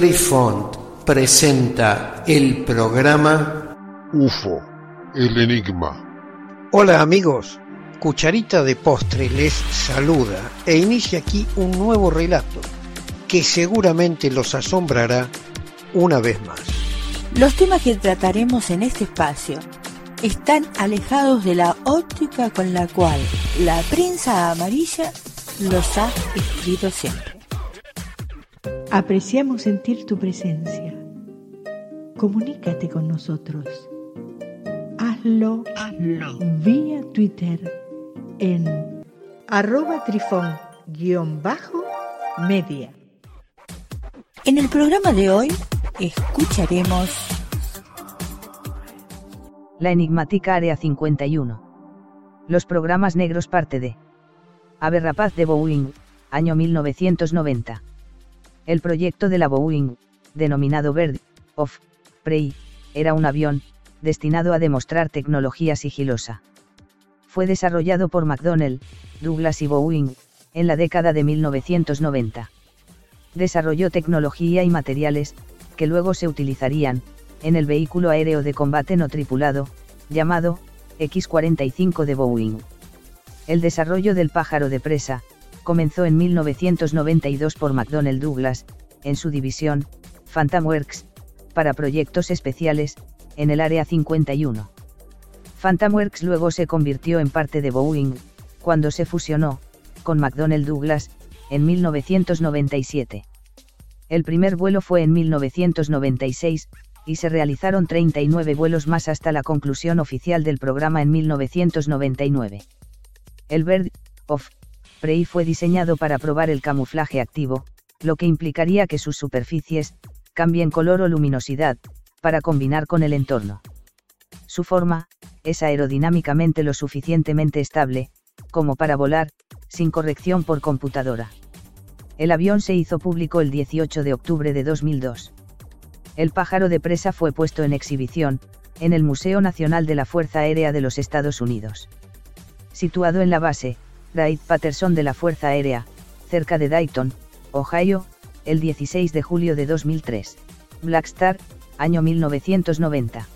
Trifont presenta el programa UFO, el enigma. Hola amigos, Cucharita de Postre les saluda e inicia aquí un nuevo relato que seguramente los asombrará una vez más. Los temas que trataremos en este espacio están alejados de la óptica con la cual la prensa amarilla los ha escrito siempre. Apreciamos sentir tu presencia. Comunícate con nosotros. Hazlo, Hazlo. vía Twitter en arroba trifón-media. En el programa de hoy escucharemos La enigmática Área 51. Los programas negros parte de Ave Rapaz de Boeing, año 1990. El proyecto de la Boeing, denominado Bird of Prey, era un avión, destinado a demostrar tecnología sigilosa. Fue desarrollado por McDonnell, Douglas y Boeing, en la década de 1990. Desarrolló tecnología y materiales, que luego se utilizarían, en el vehículo aéreo de combate no tripulado, llamado X-45 de Boeing. El desarrollo del pájaro de presa, comenzó en 1992 por McDonnell Douglas, en su división, Phantom Works, para proyectos especiales, en el Área 51. Phantom Works luego se convirtió en parte de Boeing, cuando se fusionó, con McDonnell Douglas, en 1997. El primer vuelo fue en 1996, y se realizaron 39 vuelos más hasta la conclusión oficial del programa en 1999. El Bird of Prey fue diseñado para probar el camuflaje activo, lo que implicaría que sus superficies cambien color o luminosidad, para combinar con el entorno. Su forma, es aerodinámicamente lo suficientemente estable, como para volar, sin corrección por computadora. El avión se hizo público el 18 de octubre de 2002. El pájaro de presa fue puesto en exhibición, en el Museo Nacional de la Fuerza Aérea de los Estados Unidos. Situado en la base, Wright Patterson de la Fuerza Aérea, cerca de Dayton, Ohio, el 16 de julio de 2003. Blackstar, año 1990.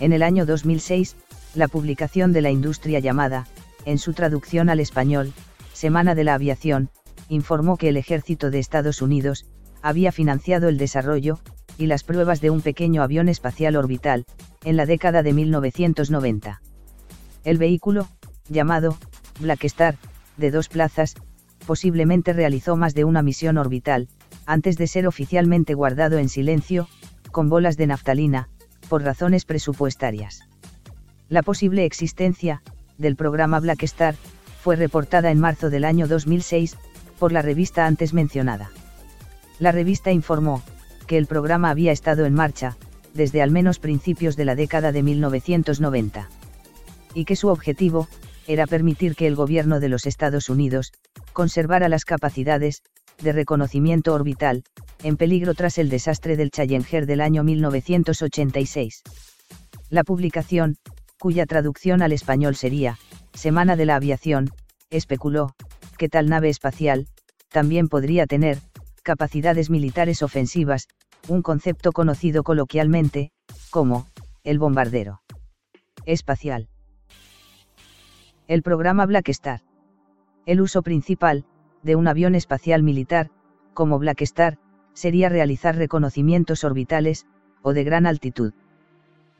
En el año 2006, la publicación de la industria llamada, en su traducción al español, Semana de la Aviación, informó que el ejército de Estados Unidos, había financiado el desarrollo, y las pruebas de un pequeño avión espacial orbital, en la década de 1990. El vehículo, llamado Black Star, de dos plazas, posiblemente realizó más de una misión orbital, antes de ser oficialmente guardado en silencio, con bolas de naftalina, por razones presupuestarias. La posible existencia, del programa Black Star, fue reportada en marzo del año 2006, por la revista antes mencionada. La revista informó, que el programa había estado en marcha, desde al menos principios de la década de 1990. Y que su objetivo, era permitir que el gobierno de los Estados Unidos, conservara las capacidades, de reconocimiento orbital, en peligro tras el desastre del Challenger del año 1986. La publicación, cuya traducción al español sería, Semana de la Aviación, especuló, que tal nave espacial, también podría tener, capacidades militares ofensivas, un concepto conocido coloquialmente, como, el bombardero espacial. El programa Black Star. El uso principal, de un avión espacial militar, como Black Star, sería realizar reconocimientos orbitales, o de gran altitud.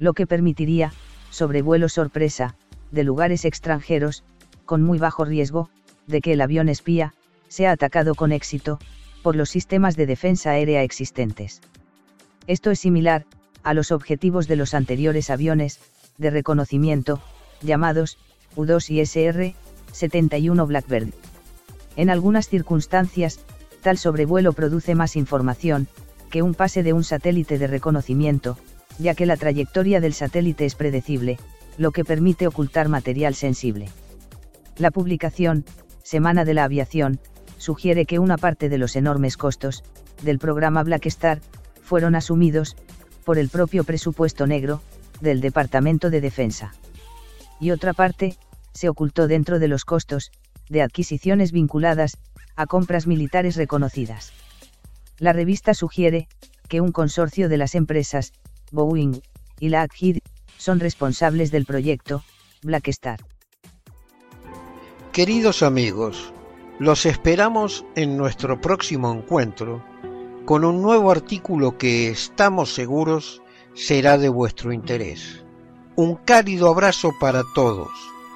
Lo que permitiría, sobrevuelo sorpresa, de lugares extranjeros, con muy bajo riesgo, de que el avión espía, sea atacado con éxito, por los sistemas de defensa aérea existentes. Esto es similar, a los objetivos de los anteriores aviones, de reconocimiento, llamados, U2 y SR-71 Blackbird. En algunas circunstancias, tal sobrevuelo produce más información, que un pase de un satélite de reconocimiento, ya que la trayectoria del satélite es predecible, lo que permite ocultar material sensible. La publicación, Semana de la Aviación, sugiere que una parte de los enormes costos, del programa Black Star, fueron asumidos, por el propio presupuesto negro, del Departamento de Defensa. Y otra parte, se ocultó dentro de los costos, de adquisiciones vinculadas, a compras militares reconocidas. La revista sugiere que un consorcio de las empresas, Boeing y Lockheed, son responsables del proyecto Black Star. Queridos amigos, los esperamos en nuestro próximo encuentro con un nuevo artículo que estamos seguros será de vuestro interés. Un cálido abrazo para todos.